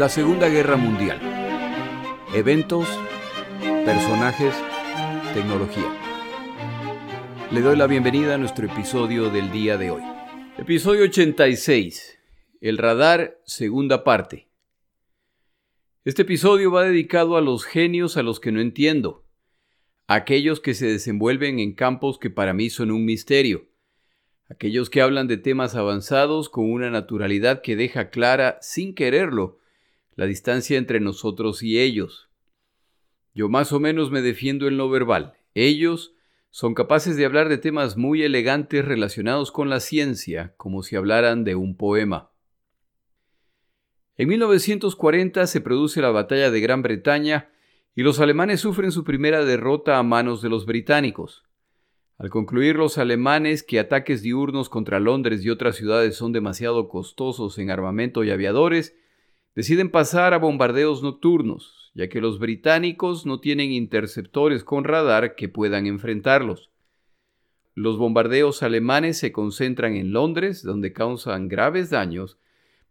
La Segunda Guerra Mundial. Eventos, personajes, tecnología. Le doy la bienvenida a nuestro episodio del día de hoy. Episodio 86. El radar, segunda parte. Este episodio va dedicado a los genios a los que no entiendo, aquellos que se desenvuelven en campos que para mí son un misterio, aquellos que hablan de temas avanzados con una naturalidad que deja clara, sin quererlo, la distancia entre nosotros y ellos. Yo más o menos me defiendo en lo verbal. Ellos son capaces de hablar de temas muy elegantes relacionados con la ciencia, como si hablaran de un poema. En 1940 se produce la batalla de Gran Bretaña y los alemanes sufren su primera derrota a manos de los británicos. Al concluir los alemanes que ataques diurnos contra Londres y otras ciudades son demasiado costosos en armamento y aviadores, deciden pasar a bombardeos nocturnos, ya que los británicos no tienen interceptores con radar que puedan enfrentarlos. Los bombardeos alemanes se concentran en Londres, donde causan graves daños,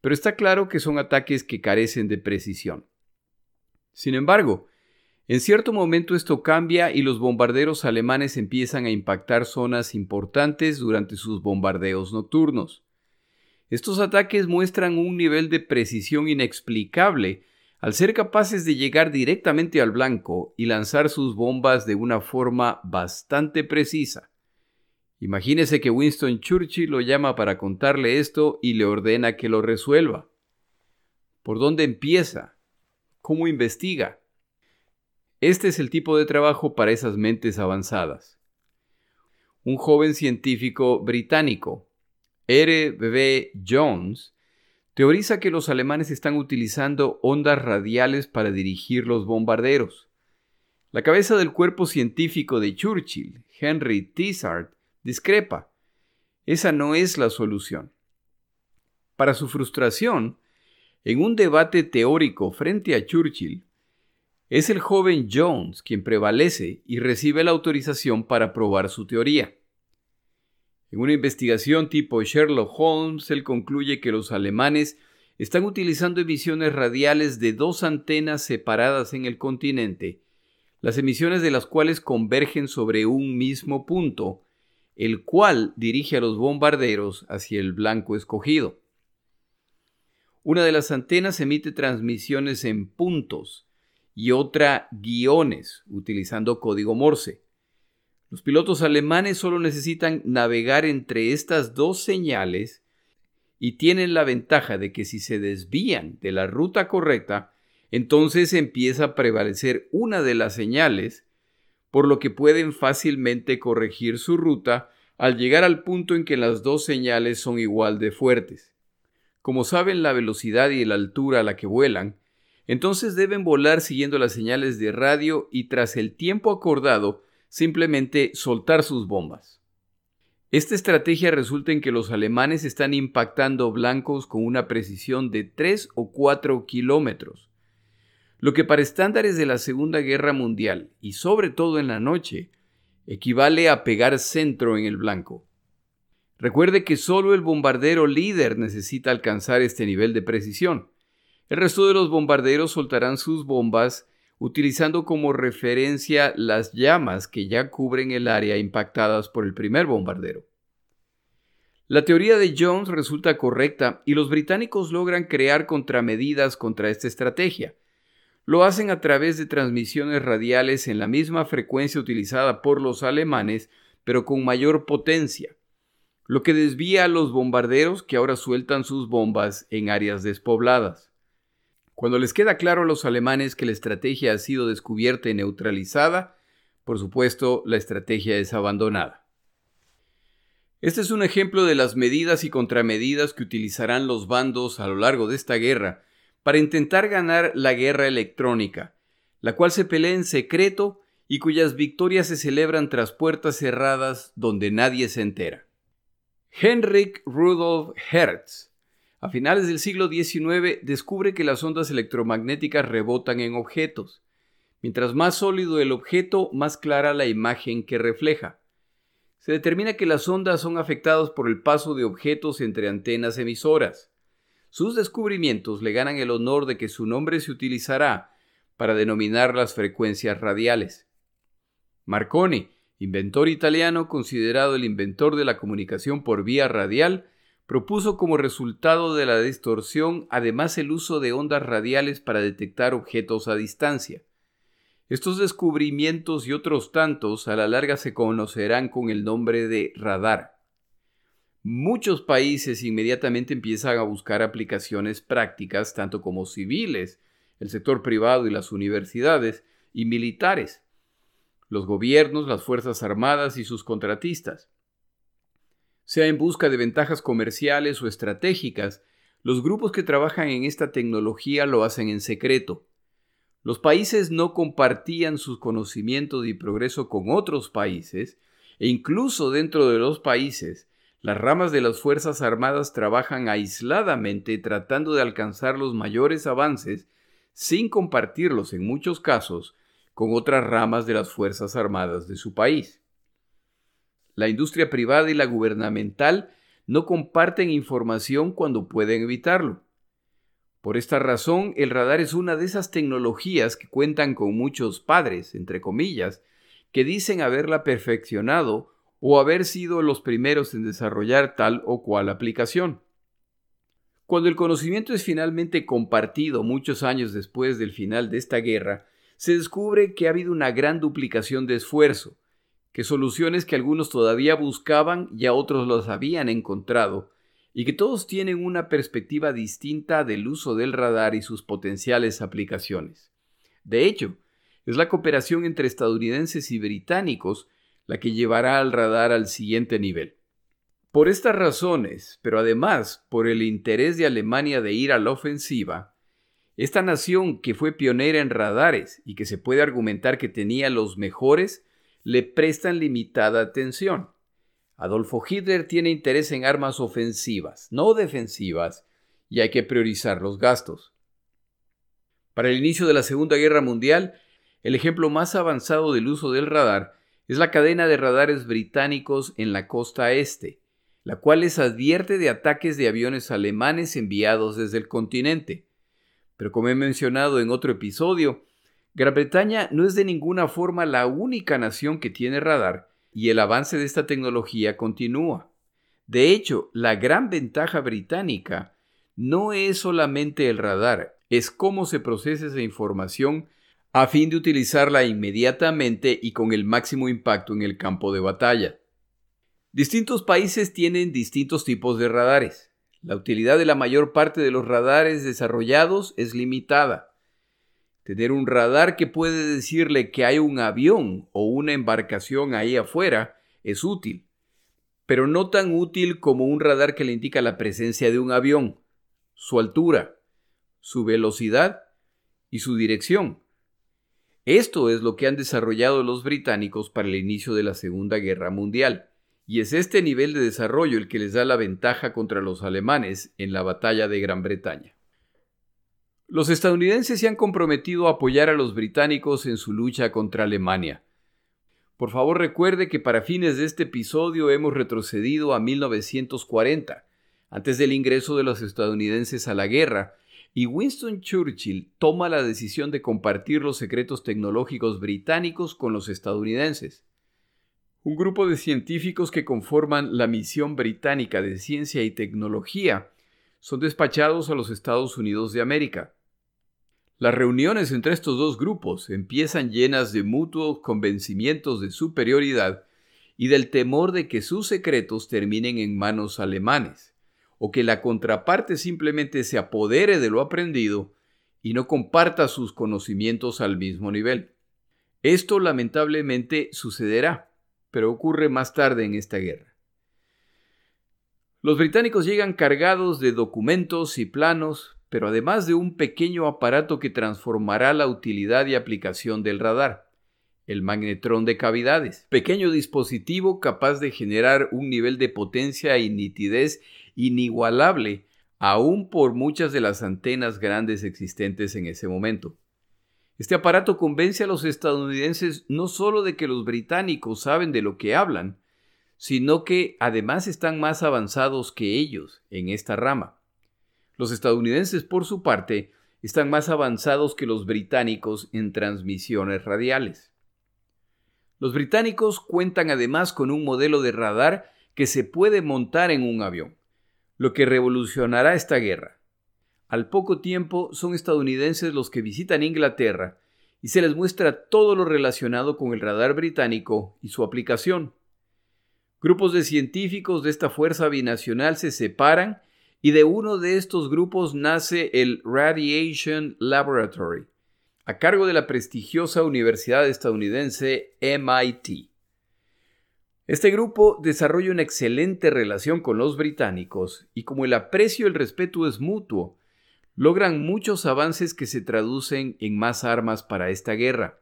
pero está claro que son ataques que carecen de precisión. Sin embargo, en cierto momento esto cambia y los bombarderos alemanes empiezan a impactar zonas importantes durante sus bombardeos nocturnos. Estos ataques muestran un nivel de precisión inexplicable al ser capaces de llegar directamente al blanco y lanzar sus bombas de una forma bastante precisa. Imagínese que Winston Churchill lo llama para contarle esto y le ordena que lo resuelva. ¿Por dónde empieza? ¿Cómo investiga? Este es el tipo de trabajo para esas mentes avanzadas. Un joven científico británico, R. B. Jones teoriza que los alemanes están utilizando ondas radiales para dirigir los bombarderos. La cabeza del cuerpo científico de Churchill, Henry Tizard, discrepa. Esa no es la solución. Para su frustración, en un debate teórico frente a Churchill, es el joven Jones quien prevalece y recibe la autorización para probar su teoría. En una investigación tipo Sherlock Holmes, él concluye que los alemanes están utilizando emisiones radiales de dos antenas separadas en el continente, las emisiones de las cuales convergen sobre un mismo punto, el cual dirige a los bombarderos hacia el blanco escogido. Una de las antenas emite transmisiones en puntos y otra guiones, utilizando código Morse. Los pilotos alemanes solo necesitan navegar entre estas dos señales y tienen la ventaja de que si se desvían de la ruta correcta, entonces empieza a prevalecer una de las señales, por lo que pueden fácilmente corregir su ruta al llegar al punto en que las dos señales son igual de fuertes. Como saben la velocidad y la altura a la que vuelan, entonces deben volar siguiendo las señales de radio y tras el tiempo acordado simplemente soltar sus bombas. Esta estrategia resulta en que los alemanes están impactando blancos con una precisión de 3 o 4 kilómetros, lo que para estándares de la Segunda Guerra Mundial y sobre todo en la noche, equivale a pegar centro en el blanco. Recuerde que solo el bombardero líder necesita alcanzar este nivel de precisión. El resto de los bombarderos soltarán sus bombas utilizando como referencia las llamas que ya cubren el área impactadas por el primer bombardero. La teoría de Jones resulta correcta y los británicos logran crear contramedidas contra esta estrategia. Lo hacen a través de transmisiones radiales en la misma frecuencia utilizada por los alemanes, pero con mayor potencia, lo que desvía a los bombarderos que ahora sueltan sus bombas en áreas despobladas. Cuando les queda claro a los alemanes que la estrategia ha sido descubierta y neutralizada, por supuesto, la estrategia es abandonada. Este es un ejemplo de las medidas y contramedidas que utilizarán los bandos a lo largo de esta guerra para intentar ganar la guerra electrónica, la cual se pelea en secreto y cuyas victorias se celebran tras puertas cerradas donde nadie se entera. Heinrich Rudolf Hertz a finales del siglo XIX descubre que las ondas electromagnéticas rebotan en objetos. Mientras más sólido el objeto, más clara la imagen que refleja. Se determina que las ondas son afectadas por el paso de objetos entre antenas emisoras. sus descubrimientos le ganan el honor de que su nombre se utilizará para denominar las frecuencias radiales. Marconi, inventor italiano considerado el inventor de la comunicación por vía radial, propuso como resultado de la distorsión además el uso de ondas radiales para detectar objetos a distancia. Estos descubrimientos y otros tantos a la larga se conocerán con el nombre de radar. Muchos países inmediatamente empiezan a buscar aplicaciones prácticas, tanto como civiles, el sector privado y las universidades, y militares, los gobiernos, las Fuerzas Armadas y sus contratistas. Sea en busca de ventajas comerciales o estratégicas, los grupos que trabajan en esta tecnología lo hacen en secreto. Los países no compartían sus conocimientos y progreso con otros países, e incluso dentro de los países las ramas de las Fuerzas Armadas trabajan aisladamente tratando de alcanzar los mayores avances sin compartirlos en muchos casos con otras ramas de las Fuerzas Armadas de su país. La industria privada y la gubernamental no comparten información cuando pueden evitarlo. Por esta razón, el radar es una de esas tecnologías que cuentan con muchos padres, entre comillas, que dicen haberla perfeccionado o haber sido los primeros en desarrollar tal o cual aplicación. Cuando el conocimiento es finalmente compartido muchos años después del final de esta guerra, se descubre que ha habido una gran duplicación de esfuerzo, que soluciones que algunos todavía buscaban ya otros los habían encontrado, y que todos tienen una perspectiva distinta del uso del radar y sus potenciales aplicaciones. De hecho, es la cooperación entre estadounidenses y británicos la que llevará al radar al siguiente nivel. Por estas razones, pero además por el interés de Alemania de ir a la ofensiva, esta nación que fue pionera en radares y que se puede argumentar que tenía los mejores, le prestan limitada atención. Adolfo Hitler tiene interés en armas ofensivas, no defensivas, y hay que priorizar los gastos. Para el inicio de la Segunda Guerra Mundial, el ejemplo más avanzado del uso del radar es la cadena de radares británicos en la costa este, la cual les advierte de ataques de aviones alemanes enviados desde el continente. Pero como he mencionado en otro episodio, Gran Bretaña no es de ninguna forma la única nación que tiene radar y el avance de esta tecnología continúa. De hecho, la gran ventaja británica no es solamente el radar, es cómo se procesa esa información a fin de utilizarla inmediatamente y con el máximo impacto en el campo de batalla. Distintos países tienen distintos tipos de radares. La utilidad de la mayor parte de los radares desarrollados es limitada. Tener un radar que puede decirle que hay un avión o una embarcación ahí afuera es útil, pero no tan útil como un radar que le indica la presencia de un avión, su altura, su velocidad y su dirección. Esto es lo que han desarrollado los británicos para el inicio de la Segunda Guerra Mundial, y es este nivel de desarrollo el que les da la ventaja contra los alemanes en la batalla de Gran Bretaña. Los estadounidenses se han comprometido a apoyar a los británicos en su lucha contra Alemania. Por favor recuerde que para fines de este episodio hemos retrocedido a 1940, antes del ingreso de los estadounidenses a la guerra, y Winston Churchill toma la decisión de compartir los secretos tecnológicos británicos con los estadounidenses. Un grupo de científicos que conforman la misión británica de ciencia y tecnología son despachados a los Estados Unidos de América. Las reuniones entre estos dos grupos empiezan llenas de mutuos convencimientos de superioridad y del temor de que sus secretos terminen en manos alemanes o que la contraparte simplemente se apodere de lo aprendido y no comparta sus conocimientos al mismo nivel. Esto lamentablemente sucederá, pero ocurre más tarde en esta guerra. Los británicos llegan cargados de documentos y planos, pero además de un pequeño aparato que transformará la utilidad y aplicación del radar, el magnetrón de cavidades, pequeño dispositivo capaz de generar un nivel de potencia y nitidez inigualable aún por muchas de las antenas grandes existentes en ese momento. Este aparato convence a los estadounidenses no solo de que los británicos saben de lo que hablan, sino que además están más avanzados que ellos en esta rama. Los estadounidenses, por su parte, están más avanzados que los británicos en transmisiones radiales. Los británicos cuentan además con un modelo de radar que se puede montar en un avión, lo que revolucionará esta guerra. Al poco tiempo son estadounidenses los que visitan Inglaterra y se les muestra todo lo relacionado con el radar británico y su aplicación. Grupos de científicos de esta fuerza binacional se separan y de uno de estos grupos nace el Radiation Laboratory, a cargo de la prestigiosa universidad estadounidense MIT. Este grupo desarrolla una excelente relación con los británicos y como el aprecio y el respeto es mutuo, logran muchos avances que se traducen en más armas para esta guerra.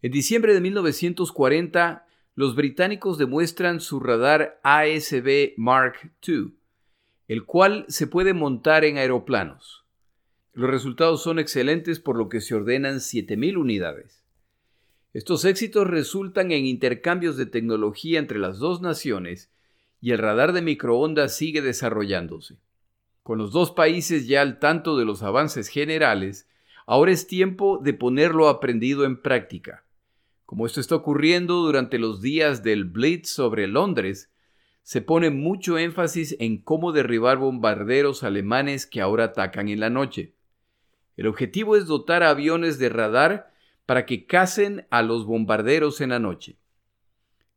En diciembre de 1940, los británicos demuestran su radar ASB Mark II, el cual se puede montar en aeroplanos. Los resultados son excelentes por lo que se ordenan 7.000 unidades. Estos éxitos resultan en intercambios de tecnología entre las dos naciones y el radar de microondas sigue desarrollándose. Con los dos países ya al tanto de los avances generales, ahora es tiempo de ponerlo aprendido en práctica. Como esto está ocurriendo durante los días del Blitz sobre Londres, se pone mucho énfasis en cómo derribar bombarderos alemanes que ahora atacan en la noche. El objetivo es dotar aviones de radar para que cacen a los bombarderos en la noche.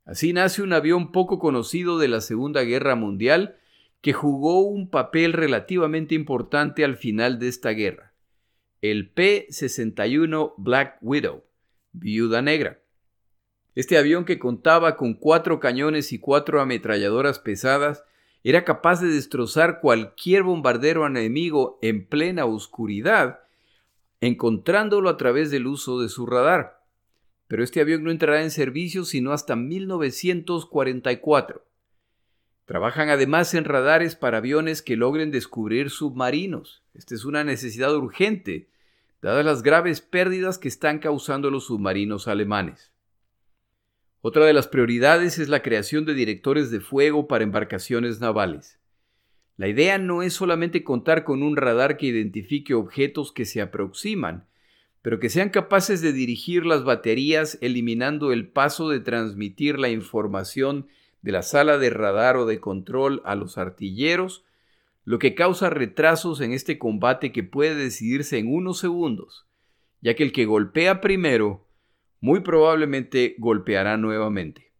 Así nace un avión poco conocido de la Segunda Guerra Mundial que jugó un papel relativamente importante al final de esta guerra, el P-61 Black Widow, Viuda Negra. Este avión que contaba con cuatro cañones y cuatro ametralladoras pesadas era capaz de destrozar cualquier bombardero enemigo en plena oscuridad, encontrándolo a través del uso de su radar. Pero este avión no entrará en servicio sino hasta 1944. Trabajan además en radares para aviones que logren descubrir submarinos. Esta es una necesidad urgente, dadas las graves pérdidas que están causando los submarinos alemanes. Otra de las prioridades es la creación de directores de fuego para embarcaciones navales. La idea no es solamente contar con un radar que identifique objetos que se aproximan, pero que sean capaces de dirigir las baterías eliminando el paso de transmitir la información de la sala de radar o de control a los artilleros, lo que causa retrasos en este combate que puede decidirse en unos segundos, ya que el que golpea primero muy probablemente golpeará nuevamente.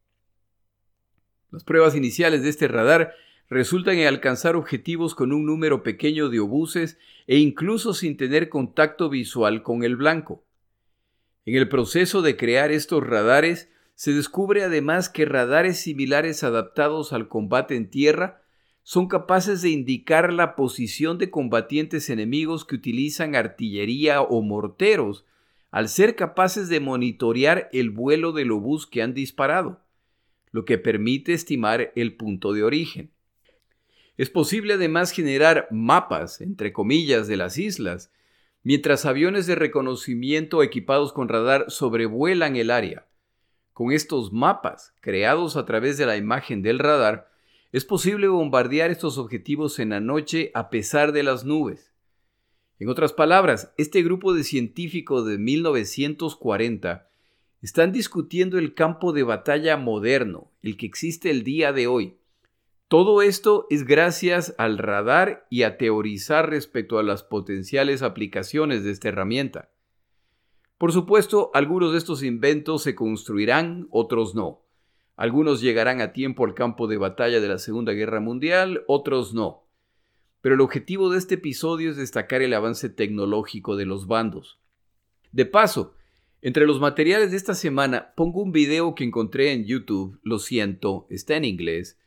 Las pruebas iniciales de este radar resultan en alcanzar objetivos con un número pequeño de obuses e incluso sin tener contacto visual con el blanco. En el proceso de crear estos radares, se descubre además que radares similares adaptados al combate en tierra son capaces de indicar la posición de combatientes enemigos que utilizan artillería o morteros al ser capaces de monitorear el vuelo del obús que han disparado, lo que permite estimar el punto de origen. Es posible además generar mapas, entre comillas, de las islas, mientras aviones de reconocimiento equipados con radar sobrevuelan el área. Con estos mapas, creados a través de la imagen del radar, es posible bombardear estos objetivos en la noche a pesar de las nubes. En otras palabras, este grupo de científicos de 1940 están discutiendo el campo de batalla moderno, el que existe el día de hoy. Todo esto es gracias al radar y a teorizar respecto a las potenciales aplicaciones de esta herramienta. Por supuesto, algunos de estos inventos se construirán, otros no. Algunos llegarán a tiempo al campo de batalla de la Segunda Guerra Mundial, otros no pero el objetivo de este episodio es destacar el avance tecnológico de los bandos. De paso, entre los materiales de esta semana pongo un video que encontré en YouTube, lo siento, está en inglés,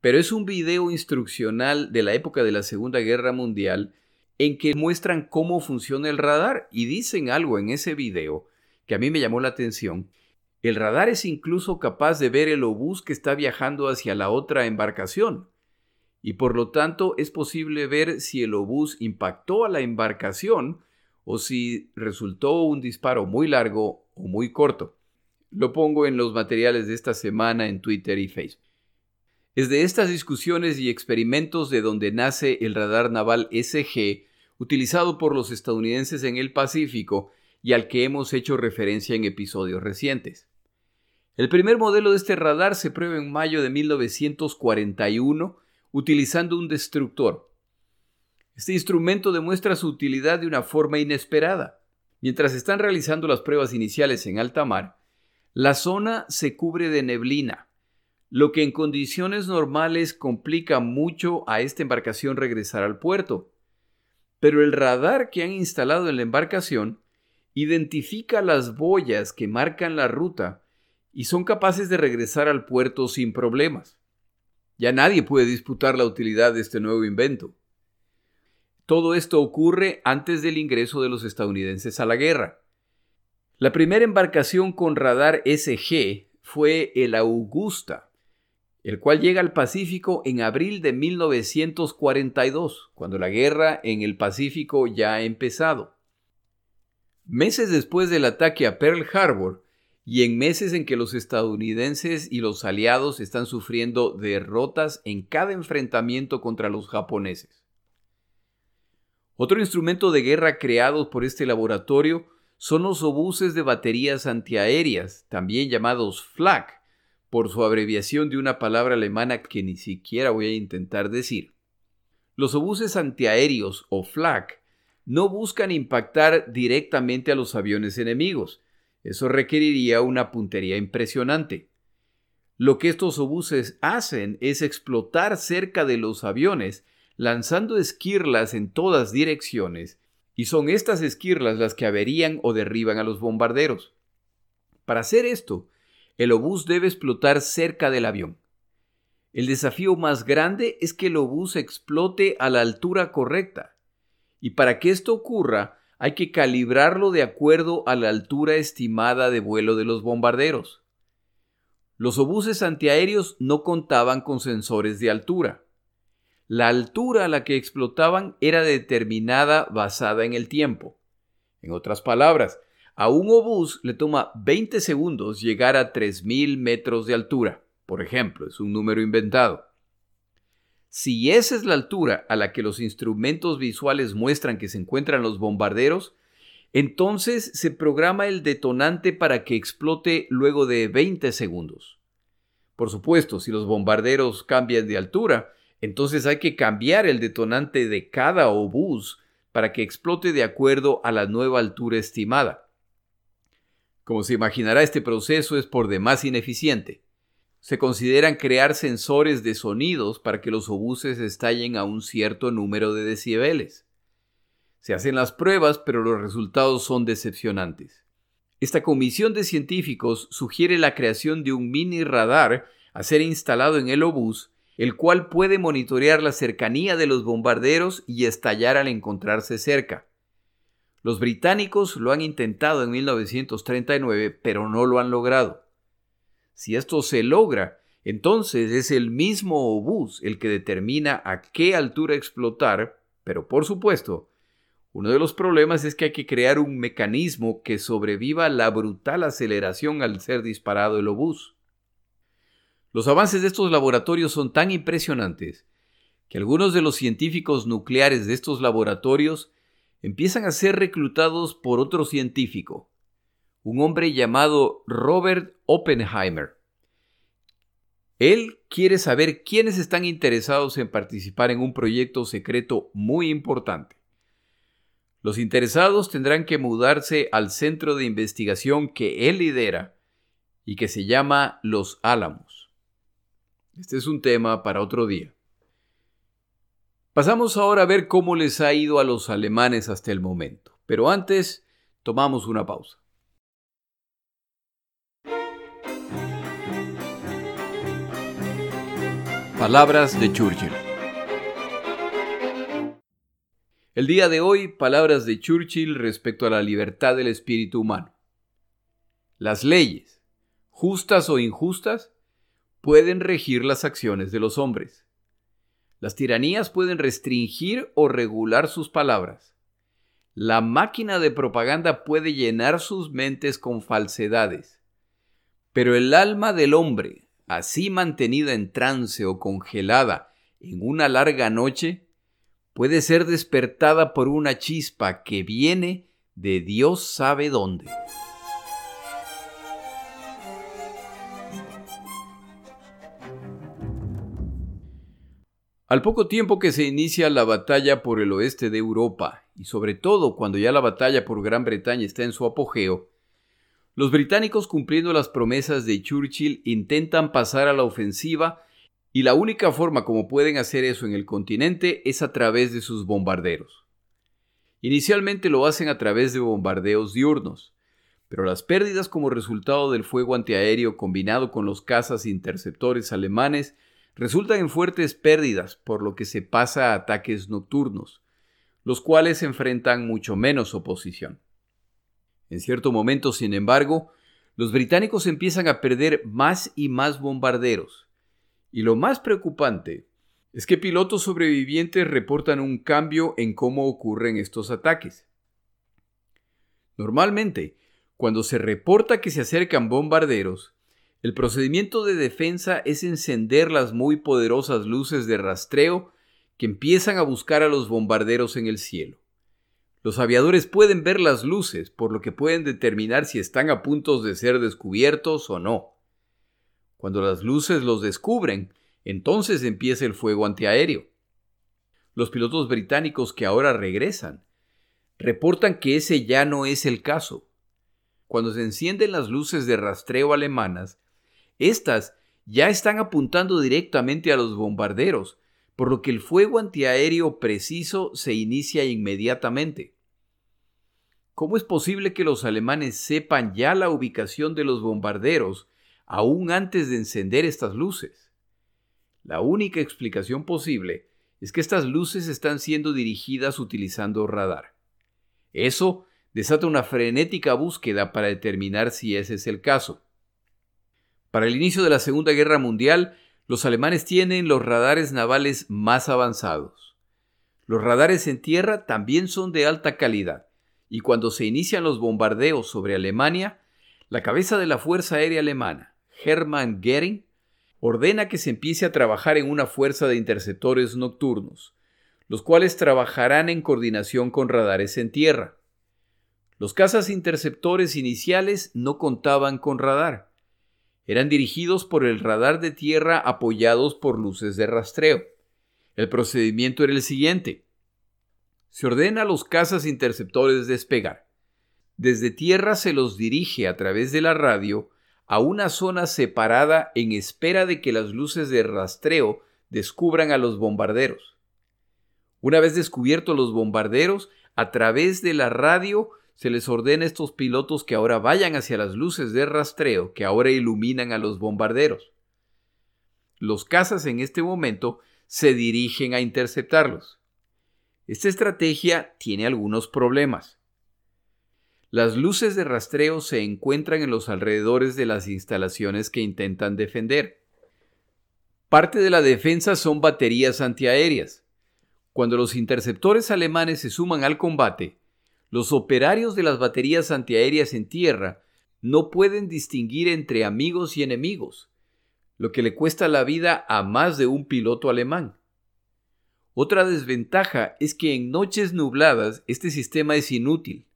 pero es un video instruccional de la época de la Segunda Guerra Mundial en que muestran cómo funciona el radar y dicen algo en ese video que a mí me llamó la atención. El radar es incluso capaz de ver el obús que está viajando hacia la otra embarcación y por lo tanto es posible ver si el obús impactó a la embarcación o si resultó un disparo muy largo o muy corto. Lo pongo en los materiales de esta semana en Twitter y Facebook. Es de estas discusiones y experimentos de donde nace el radar naval SG, utilizado por los estadounidenses en el Pacífico y al que hemos hecho referencia en episodios recientes. El primer modelo de este radar se prueba en mayo de 1941 utilizando un destructor. Este instrumento demuestra su utilidad de una forma inesperada. Mientras están realizando las pruebas iniciales en alta mar, la zona se cubre de neblina, lo que en condiciones normales complica mucho a esta embarcación regresar al puerto. Pero el radar que han instalado en la embarcación identifica las boyas que marcan la ruta y son capaces de regresar al puerto sin problemas. Ya nadie puede disputar la utilidad de este nuevo invento. Todo esto ocurre antes del ingreso de los estadounidenses a la guerra. La primera embarcación con radar SG fue el Augusta, el cual llega al Pacífico en abril de 1942, cuando la guerra en el Pacífico ya ha empezado. Meses después del ataque a Pearl Harbor, y en meses en que los estadounidenses y los aliados están sufriendo derrotas en cada enfrentamiento contra los japoneses. Otro instrumento de guerra creado por este laboratorio son los obuses de baterías antiaéreas, también llamados FLAC, por su abreviación de una palabra alemana que ni siquiera voy a intentar decir. Los obuses antiaéreos o FLAC no buscan impactar directamente a los aviones enemigos, eso requeriría una puntería impresionante. Lo que estos obuses hacen es explotar cerca de los aviones, lanzando esquirlas en todas direcciones, y son estas esquirlas las que averían o derriban a los bombarderos. Para hacer esto, el obús debe explotar cerca del avión. El desafío más grande es que el obús explote a la altura correcta. Y para que esto ocurra, hay que calibrarlo de acuerdo a la altura estimada de vuelo de los bombarderos. Los obuses antiaéreos no contaban con sensores de altura. La altura a la que explotaban era determinada basada en el tiempo. En otras palabras, a un obús le toma 20 segundos llegar a 3.000 metros de altura, por ejemplo, es un número inventado. Si esa es la altura a la que los instrumentos visuales muestran que se encuentran los bombarderos, entonces se programa el detonante para que explote luego de 20 segundos. Por supuesto, si los bombarderos cambian de altura, entonces hay que cambiar el detonante de cada obús para que explote de acuerdo a la nueva altura estimada. Como se imaginará, este proceso es por demás ineficiente se consideran crear sensores de sonidos para que los obuses estallen a un cierto número de decibeles. Se hacen las pruebas, pero los resultados son decepcionantes. Esta comisión de científicos sugiere la creación de un mini radar a ser instalado en el obús, el cual puede monitorear la cercanía de los bombarderos y estallar al encontrarse cerca. Los británicos lo han intentado en 1939, pero no lo han logrado. Si esto se logra, entonces es el mismo obús el que determina a qué altura explotar, pero por supuesto, uno de los problemas es que hay que crear un mecanismo que sobreviva la brutal aceleración al ser disparado el obús. Los avances de estos laboratorios son tan impresionantes que algunos de los científicos nucleares de estos laboratorios empiezan a ser reclutados por otro científico, un hombre llamado Robert Oppenheimer. Él quiere saber quiénes están interesados en participar en un proyecto secreto muy importante. Los interesados tendrán que mudarse al centro de investigación que él lidera y que se llama Los Álamos. Este es un tema para otro día. Pasamos ahora a ver cómo les ha ido a los alemanes hasta el momento, pero antes tomamos una pausa. Palabras de Churchill. El día de hoy, palabras de Churchill respecto a la libertad del espíritu humano. Las leyes, justas o injustas, pueden regir las acciones de los hombres. Las tiranías pueden restringir o regular sus palabras. La máquina de propaganda puede llenar sus mentes con falsedades. Pero el alma del hombre, así mantenida en trance o congelada en una larga noche, puede ser despertada por una chispa que viene de Dios sabe dónde. Al poco tiempo que se inicia la batalla por el oeste de Europa, y sobre todo cuando ya la batalla por Gran Bretaña está en su apogeo, los británicos cumpliendo las promesas de Churchill intentan pasar a la ofensiva y la única forma como pueden hacer eso en el continente es a través de sus bombarderos. Inicialmente lo hacen a través de bombardeos diurnos, pero las pérdidas como resultado del fuego antiaéreo combinado con los cazas interceptores alemanes resultan en fuertes pérdidas, por lo que se pasa a ataques nocturnos, los cuales enfrentan mucho menos oposición. En cierto momento, sin embargo, los británicos empiezan a perder más y más bombarderos. Y lo más preocupante es que pilotos sobrevivientes reportan un cambio en cómo ocurren estos ataques. Normalmente, cuando se reporta que se acercan bombarderos, el procedimiento de defensa es encender las muy poderosas luces de rastreo que empiezan a buscar a los bombarderos en el cielo. Los aviadores pueden ver las luces, por lo que pueden determinar si están a punto de ser descubiertos o no. Cuando las luces los descubren, entonces empieza el fuego antiaéreo. Los pilotos británicos que ahora regresan reportan que ese ya no es el caso. Cuando se encienden las luces de rastreo alemanas, estas ya están apuntando directamente a los bombarderos, por lo que el fuego antiaéreo preciso se inicia inmediatamente. ¿Cómo es posible que los alemanes sepan ya la ubicación de los bombarderos aún antes de encender estas luces? La única explicación posible es que estas luces están siendo dirigidas utilizando radar. Eso desata una frenética búsqueda para determinar si ese es el caso. Para el inicio de la Segunda Guerra Mundial, los alemanes tienen los radares navales más avanzados. Los radares en tierra también son de alta calidad, y cuando se inician los bombardeos sobre Alemania, la cabeza de la Fuerza Aérea Alemana, Hermann Goering, ordena que se empiece a trabajar en una fuerza de interceptores nocturnos, los cuales trabajarán en coordinación con radares en tierra. Los cazas interceptores iniciales no contaban con radar, eran dirigidos por el radar de tierra apoyados por luces de rastreo. El procedimiento era el siguiente. Se ordena a los cazas interceptores despegar. Desde tierra se los dirige a través de la radio a una zona separada en espera de que las luces de rastreo descubran a los bombarderos. Una vez descubiertos los bombarderos, a través de la radio se les ordena a estos pilotos que ahora vayan hacia las luces de rastreo que ahora iluminan a los bombarderos. Los cazas en este momento se dirigen a interceptarlos. Esta estrategia tiene algunos problemas. Las luces de rastreo se encuentran en los alrededores de las instalaciones que intentan defender. Parte de la defensa son baterías antiaéreas. Cuando los interceptores alemanes se suman al combate, los operarios de las baterías antiaéreas en tierra no pueden distinguir entre amigos y enemigos, lo que le cuesta la vida a más de un piloto alemán. Otra desventaja es que en noches nubladas este sistema es inútil.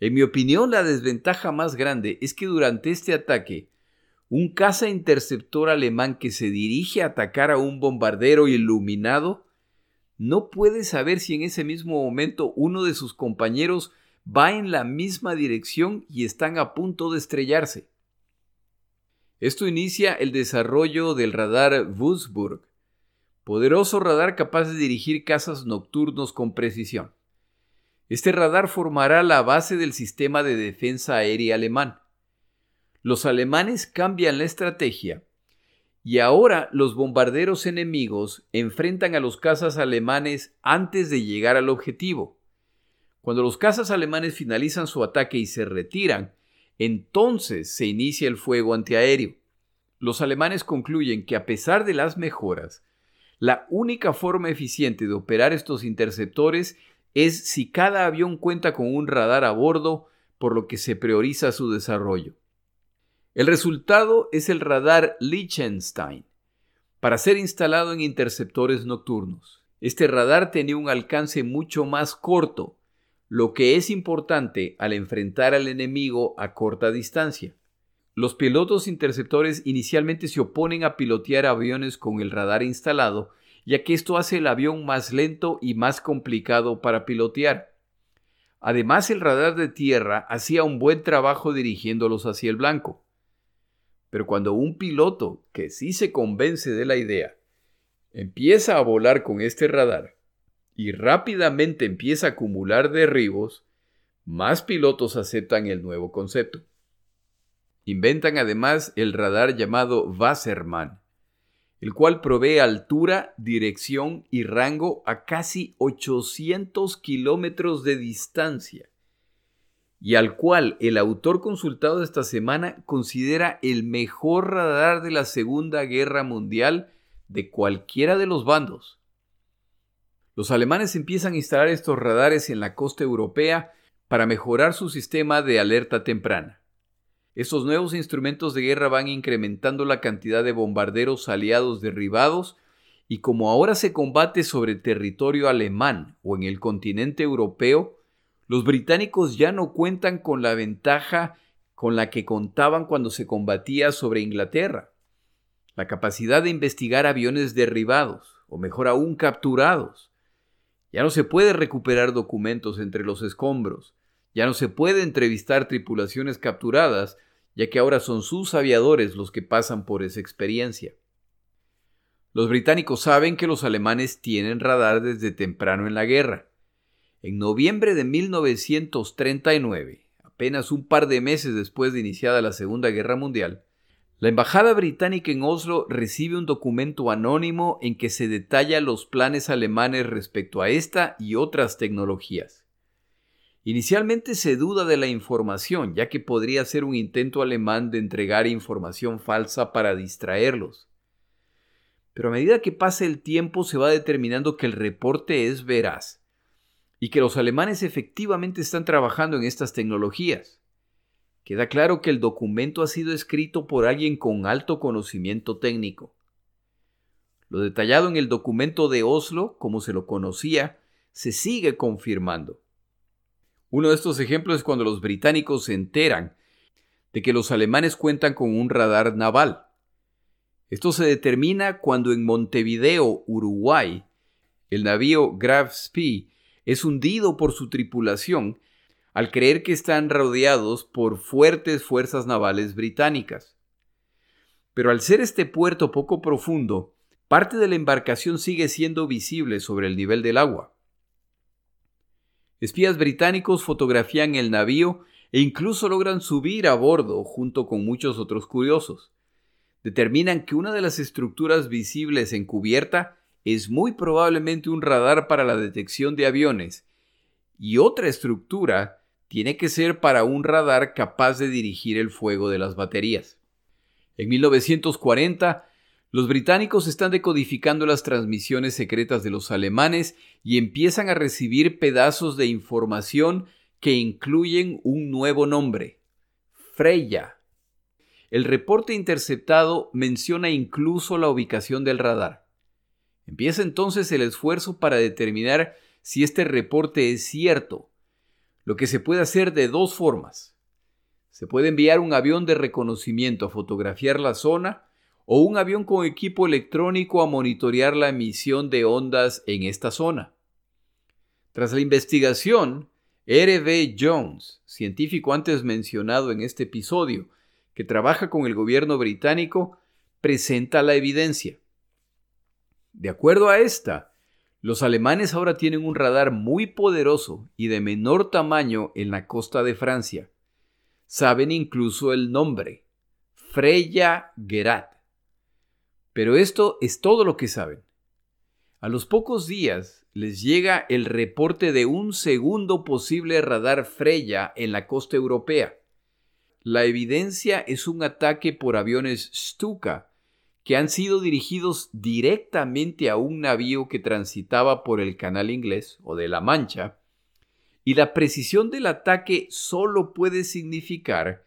En mi opinión, la desventaja más grande es que durante este ataque, un caza interceptor alemán que se dirige a atacar a un bombardero iluminado no puede saber si en ese mismo momento uno de sus compañeros va en la misma dirección y están a punto de estrellarse. Esto inicia el desarrollo del radar Wurzburg, poderoso radar capaz de dirigir cazas nocturnos con precisión. Este radar formará la base del sistema de defensa aérea alemán. Los alemanes cambian la estrategia y ahora los bombarderos enemigos enfrentan a los cazas alemanes antes de llegar al objetivo. Cuando los cazas alemanes finalizan su ataque y se retiran, entonces se inicia el fuego antiaéreo. Los alemanes concluyen que a pesar de las mejoras, la única forma eficiente de operar estos interceptores es si cada avión cuenta con un radar a bordo, por lo que se prioriza su desarrollo. El resultado es el radar Liechtenstein, para ser instalado en interceptores nocturnos. Este radar tenía un alcance mucho más corto, lo que es importante al enfrentar al enemigo a corta distancia. Los pilotos interceptores inicialmente se oponen a pilotear aviones con el radar instalado, ya que esto hace el avión más lento y más complicado para pilotear. Además, el radar de tierra hacía un buen trabajo dirigiéndolos hacia el blanco. Pero cuando un piloto que sí se convence de la idea empieza a volar con este radar y rápidamente empieza a acumular derribos, más pilotos aceptan el nuevo concepto. Inventan además el radar llamado Wassermann, el cual provee altura, dirección y rango a casi 800 kilómetros de distancia y al cual el autor consultado esta semana considera el mejor radar de la Segunda Guerra Mundial de cualquiera de los bandos. Los alemanes empiezan a instalar estos radares en la costa europea para mejorar su sistema de alerta temprana. Estos nuevos instrumentos de guerra van incrementando la cantidad de bombarderos aliados derribados y como ahora se combate sobre territorio alemán o en el continente europeo, los británicos ya no cuentan con la ventaja con la que contaban cuando se combatía sobre Inglaterra. La capacidad de investigar aviones derribados, o mejor aún capturados. Ya no se puede recuperar documentos entre los escombros, ya no se puede entrevistar tripulaciones capturadas, ya que ahora son sus aviadores los que pasan por esa experiencia. Los británicos saben que los alemanes tienen radar desde temprano en la guerra, en noviembre de 1939, apenas un par de meses después de iniciada la Segunda Guerra Mundial, la Embajada Británica en Oslo recibe un documento anónimo en que se detalla los planes alemanes respecto a esta y otras tecnologías. Inicialmente se duda de la información, ya que podría ser un intento alemán de entregar información falsa para distraerlos. Pero a medida que pasa el tiempo se va determinando que el reporte es veraz y que los alemanes efectivamente están trabajando en estas tecnologías. Queda claro que el documento ha sido escrito por alguien con alto conocimiento técnico. Lo detallado en el documento de Oslo, como se lo conocía, se sigue confirmando. Uno de estos ejemplos es cuando los británicos se enteran de que los alemanes cuentan con un radar naval. Esto se determina cuando en Montevideo, Uruguay, el navío Graf Spee es hundido por su tripulación al creer que están rodeados por fuertes fuerzas navales británicas. Pero al ser este puerto poco profundo, parte de la embarcación sigue siendo visible sobre el nivel del agua. Espías británicos fotografían el navío e incluso logran subir a bordo junto con muchos otros curiosos. Determinan que una de las estructuras visibles en cubierta es muy probablemente un radar para la detección de aviones y otra estructura tiene que ser para un radar capaz de dirigir el fuego de las baterías. En 1940, los británicos están decodificando las transmisiones secretas de los alemanes y empiezan a recibir pedazos de información que incluyen un nuevo nombre, Freya. El reporte interceptado menciona incluso la ubicación del radar. Empieza entonces el esfuerzo para determinar si este reporte es cierto, lo que se puede hacer de dos formas. Se puede enviar un avión de reconocimiento a fotografiar la zona o un avión con equipo electrónico a monitorear la emisión de ondas en esta zona. Tras la investigación, R.B. Jones, científico antes mencionado en este episodio, que trabaja con el gobierno británico, presenta la evidencia. De acuerdo a esta, los alemanes ahora tienen un radar muy poderoso y de menor tamaño en la costa de Francia. Saben incluso el nombre, Freya Gerat. Pero esto es todo lo que saben. A los pocos días les llega el reporte de un segundo posible radar Freya en la costa europea. La evidencia es un ataque por aviones Stuka que han sido dirigidos directamente a un navío que transitaba por el canal inglés o de la Mancha, y la precisión del ataque solo puede significar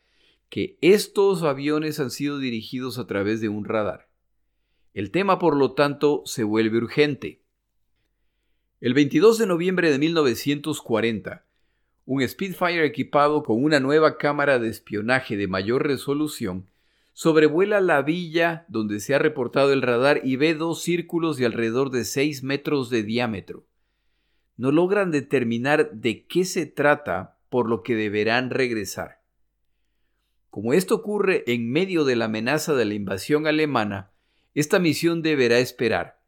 que estos aviones han sido dirigidos a través de un radar. El tema, por lo tanto, se vuelve urgente. El 22 de noviembre de 1940, un Spitfire equipado con una nueva cámara de espionaje de mayor resolución sobrevuela la villa donde se ha reportado el radar y ve dos círculos de alrededor de 6 metros de diámetro. No logran determinar de qué se trata, por lo que deberán regresar. Como esto ocurre en medio de la amenaza de la invasión alemana, esta misión deberá esperar.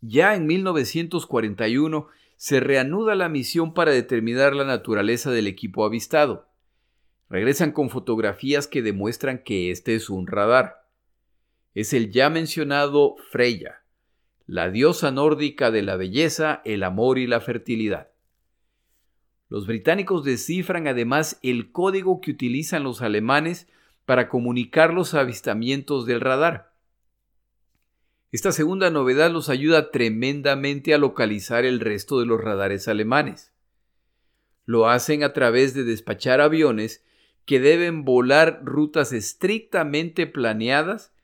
Ya en 1941 se reanuda la misión para determinar la naturaleza del equipo avistado. Regresan con fotografías que demuestran que este es un radar. Es el ya mencionado Freya, la diosa nórdica de la belleza, el amor y la fertilidad. Los británicos descifran además el código que utilizan los alemanes para comunicar los avistamientos del radar. Esta segunda novedad los ayuda tremendamente a localizar el resto de los radares alemanes. Lo hacen a través de despachar aviones que deben volar rutas estrictamente planeadas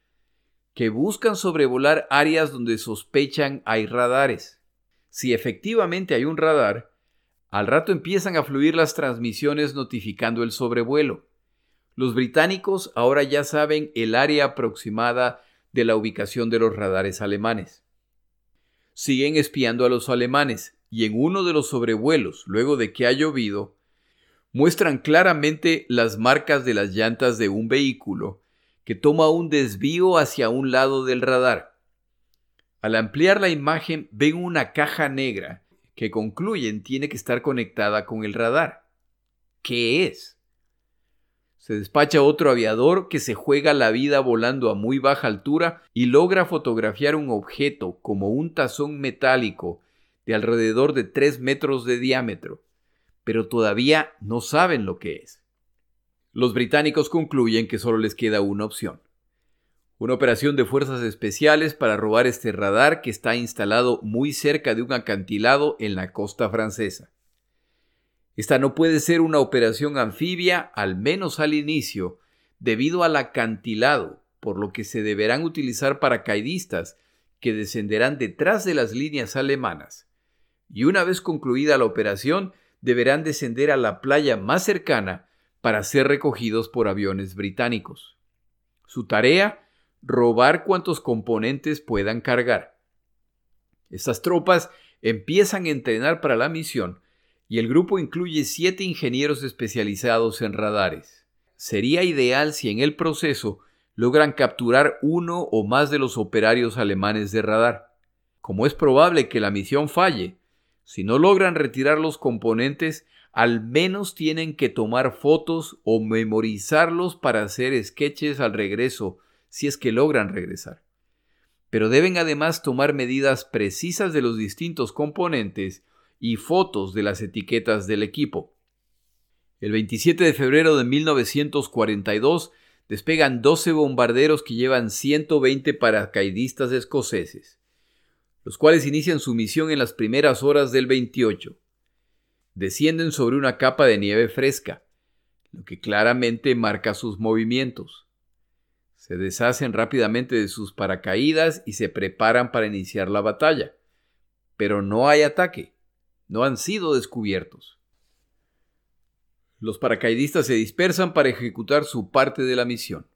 que buscan sobrevolar áreas donde sospechan hay radares. Si efectivamente hay un radar, al rato empiezan a fluir las transmisiones notificando el sobrevuelo. Los británicos ahora ya saben el área aproximada de la ubicación de los radares alemanes. Siguen espiando a los alemanes y en uno de los sobrevuelos, luego de que ha llovido, muestran claramente las marcas de las llantas de un vehículo que toma un desvío hacia un lado del radar. Al ampliar la imagen ven una caja negra que concluyen tiene que estar conectada con el radar. ¿Qué es? Se despacha otro aviador que se juega la vida volando a muy baja altura y logra fotografiar un objeto como un tazón metálico de alrededor de 3 metros de diámetro, pero todavía no saben lo que es. Los británicos concluyen que solo les queda una opción. Una operación de fuerzas especiales para robar este radar que está instalado muy cerca de un acantilado en la costa francesa. Esta no puede ser una operación anfibia, al menos al inicio, debido al acantilado, por lo que se deberán utilizar paracaidistas que descenderán detrás de las líneas alemanas. Y una vez concluida la operación, deberán descender a la playa más cercana para ser recogidos por aviones británicos. Su tarea, robar cuantos componentes puedan cargar. Estas tropas empiezan a entrenar para la misión y el grupo incluye siete ingenieros especializados en radares. Sería ideal si en el proceso logran capturar uno o más de los operarios alemanes de radar. Como es probable que la misión falle, si no logran retirar los componentes, al menos tienen que tomar fotos o memorizarlos para hacer sketches al regreso, si es que logran regresar. Pero deben además tomar medidas precisas de los distintos componentes y fotos de las etiquetas del equipo. El 27 de febrero de 1942 despegan 12 bombarderos que llevan 120 paracaidistas escoceses, los cuales inician su misión en las primeras horas del 28. Descienden sobre una capa de nieve fresca, lo que claramente marca sus movimientos. Se deshacen rápidamente de sus paracaídas y se preparan para iniciar la batalla. Pero no hay ataque no han sido descubiertos. Los paracaidistas se dispersan para ejecutar su parte de la misión.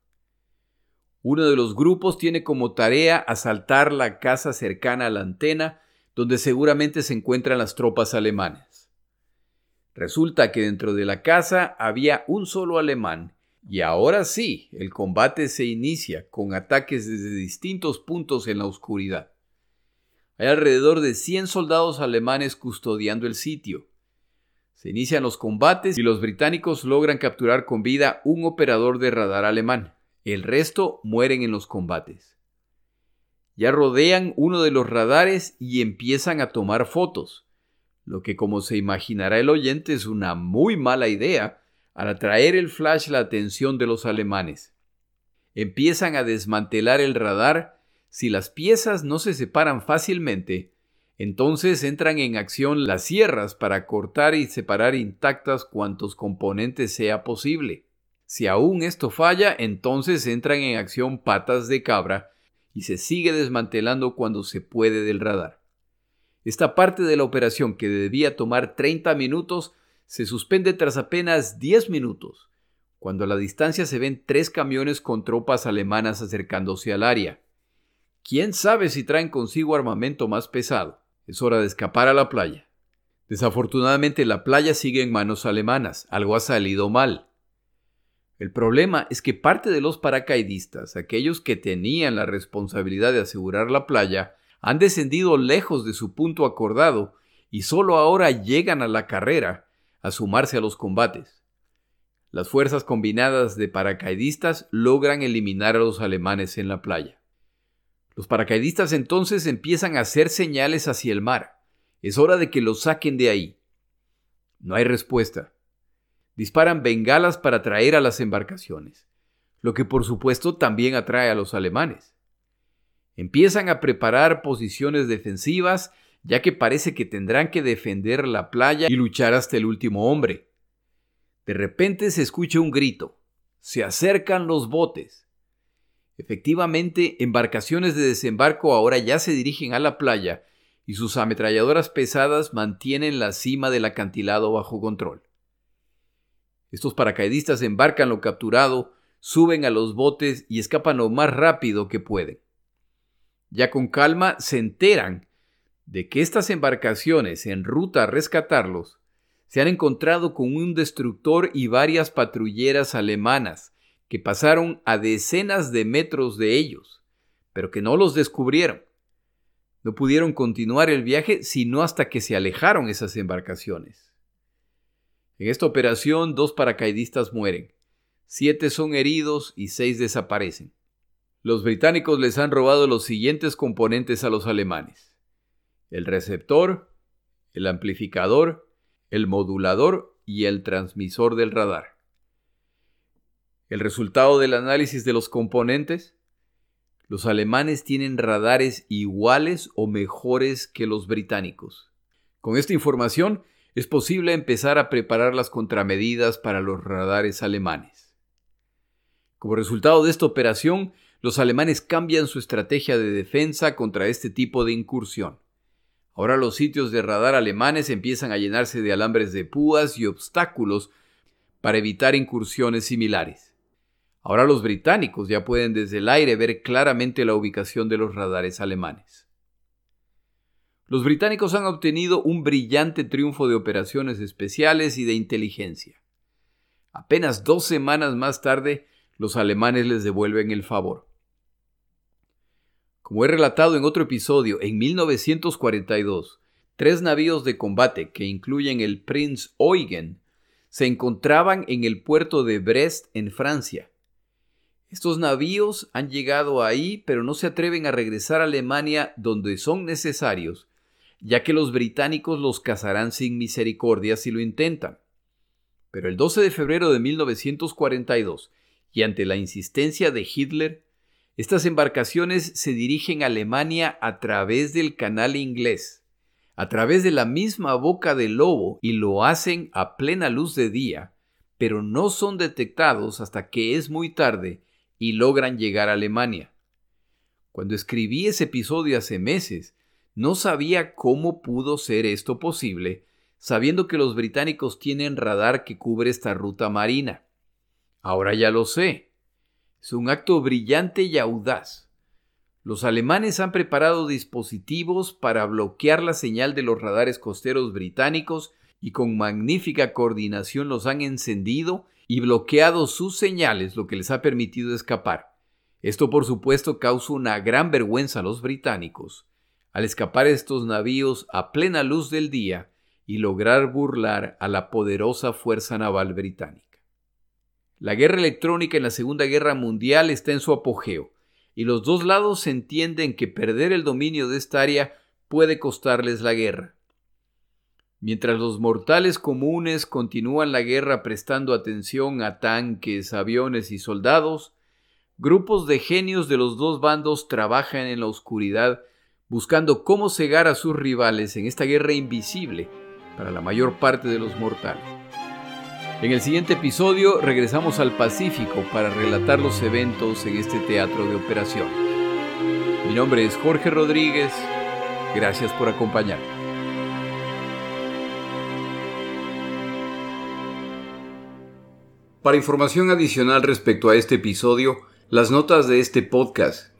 Uno de los grupos tiene como tarea asaltar la casa cercana a la antena donde seguramente se encuentran las tropas alemanas. Resulta que dentro de la casa había un solo alemán y ahora sí, el combate se inicia con ataques desde distintos puntos en la oscuridad. Hay alrededor de 100 soldados alemanes custodiando el sitio. Se inician los combates y los británicos logran capturar con vida un operador de radar alemán. El resto mueren en los combates. Ya rodean uno de los radares y empiezan a tomar fotos, lo que como se imaginará el oyente es una muy mala idea al atraer el flash la atención de los alemanes. Empiezan a desmantelar el radar si las piezas no se separan fácilmente, entonces entran en acción las sierras para cortar y separar intactas cuantos componentes sea posible. Si aún esto falla, entonces entran en acción patas de cabra y se sigue desmantelando cuando se puede del radar. Esta parte de la operación que debía tomar 30 minutos se suspende tras apenas 10 minutos, cuando a la distancia se ven tres camiones con tropas alemanas acercándose al área. ¿Quién sabe si traen consigo armamento más pesado? Es hora de escapar a la playa. Desafortunadamente la playa sigue en manos alemanas, algo ha salido mal. El problema es que parte de los paracaidistas, aquellos que tenían la responsabilidad de asegurar la playa, han descendido lejos de su punto acordado y solo ahora llegan a la carrera a sumarse a los combates. Las fuerzas combinadas de paracaidistas logran eliminar a los alemanes en la playa. Los paracaidistas entonces empiezan a hacer señales hacia el mar. Es hora de que los saquen de ahí. No hay respuesta disparan bengalas para atraer a las embarcaciones, lo que por supuesto también atrae a los alemanes. Empiezan a preparar posiciones defensivas, ya que parece que tendrán que defender la playa y luchar hasta el último hombre. De repente se escucha un grito. Se acercan los botes. Efectivamente, embarcaciones de desembarco ahora ya se dirigen a la playa y sus ametralladoras pesadas mantienen la cima del acantilado bajo control. Estos paracaidistas embarcan lo capturado, suben a los botes y escapan lo más rápido que pueden. Ya con calma se enteran de que estas embarcaciones en ruta a rescatarlos se han encontrado con un destructor y varias patrulleras alemanas que pasaron a decenas de metros de ellos, pero que no los descubrieron. No pudieron continuar el viaje sino hasta que se alejaron esas embarcaciones. En esta operación, dos paracaidistas mueren, siete son heridos y seis desaparecen. Los británicos les han robado los siguientes componentes a los alemanes. El receptor, el amplificador, el modulador y el transmisor del radar. El resultado del análisis de los componentes, los alemanes tienen radares iguales o mejores que los británicos. Con esta información, es posible empezar a preparar las contramedidas para los radares alemanes. Como resultado de esta operación, los alemanes cambian su estrategia de defensa contra este tipo de incursión. Ahora los sitios de radar alemanes empiezan a llenarse de alambres de púas y obstáculos para evitar incursiones similares. Ahora los británicos ya pueden desde el aire ver claramente la ubicación de los radares alemanes. Los británicos han obtenido un brillante triunfo de operaciones especiales y de inteligencia. Apenas dos semanas más tarde, los alemanes les devuelven el favor. Como he relatado en otro episodio, en 1942, tres navíos de combate, que incluyen el Prince Eugen, se encontraban en el puerto de Brest, en Francia. Estos navíos han llegado ahí, pero no se atreven a regresar a Alemania donde son necesarios ya que los británicos los cazarán sin misericordia si lo intentan. Pero el 12 de febrero de 1942, y ante la insistencia de Hitler, estas embarcaciones se dirigen a Alemania a través del canal inglés, a través de la misma boca del lobo, y lo hacen a plena luz de día, pero no son detectados hasta que es muy tarde y logran llegar a Alemania. Cuando escribí ese episodio hace meses, no sabía cómo pudo ser esto posible, sabiendo que los británicos tienen radar que cubre esta ruta marina. Ahora ya lo sé. Es un acto brillante y audaz. Los alemanes han preparado dispositivos para bloquear la señal de los radares costeros británicos y con magnífica coordinación los han encendido y bloqueado sus señales, lo que les ha permitido escapar. Esto por supuesto causa una gran vergüenza a los británicos al escapar estos navíos a plena luz del día y lograr burlar a la poderosa fuerza naval británica. La guerra electrónica en la Segunda Guerra Mundial está en su apogeo, y los dos lados entienden que perder el dominio de esta área puede costarles la guerra. Mientras los mortales comunes continúan la guerra prestando atención a tanques, aviones y soldados, grupos de genios de los dos bandos trabajan en la oscuridad buscando cómo cegar a sus rivales en esta guerra invisible para la mayor parte de los mortales. En el siguiente episodio regresamos al Pacífico para relatar los eventos en este teatro de operación. Mi nombre es Jorge Rodríguez. Gracias por acompañarme. Para información adicional respecto a este episodio, las notas de este podcast,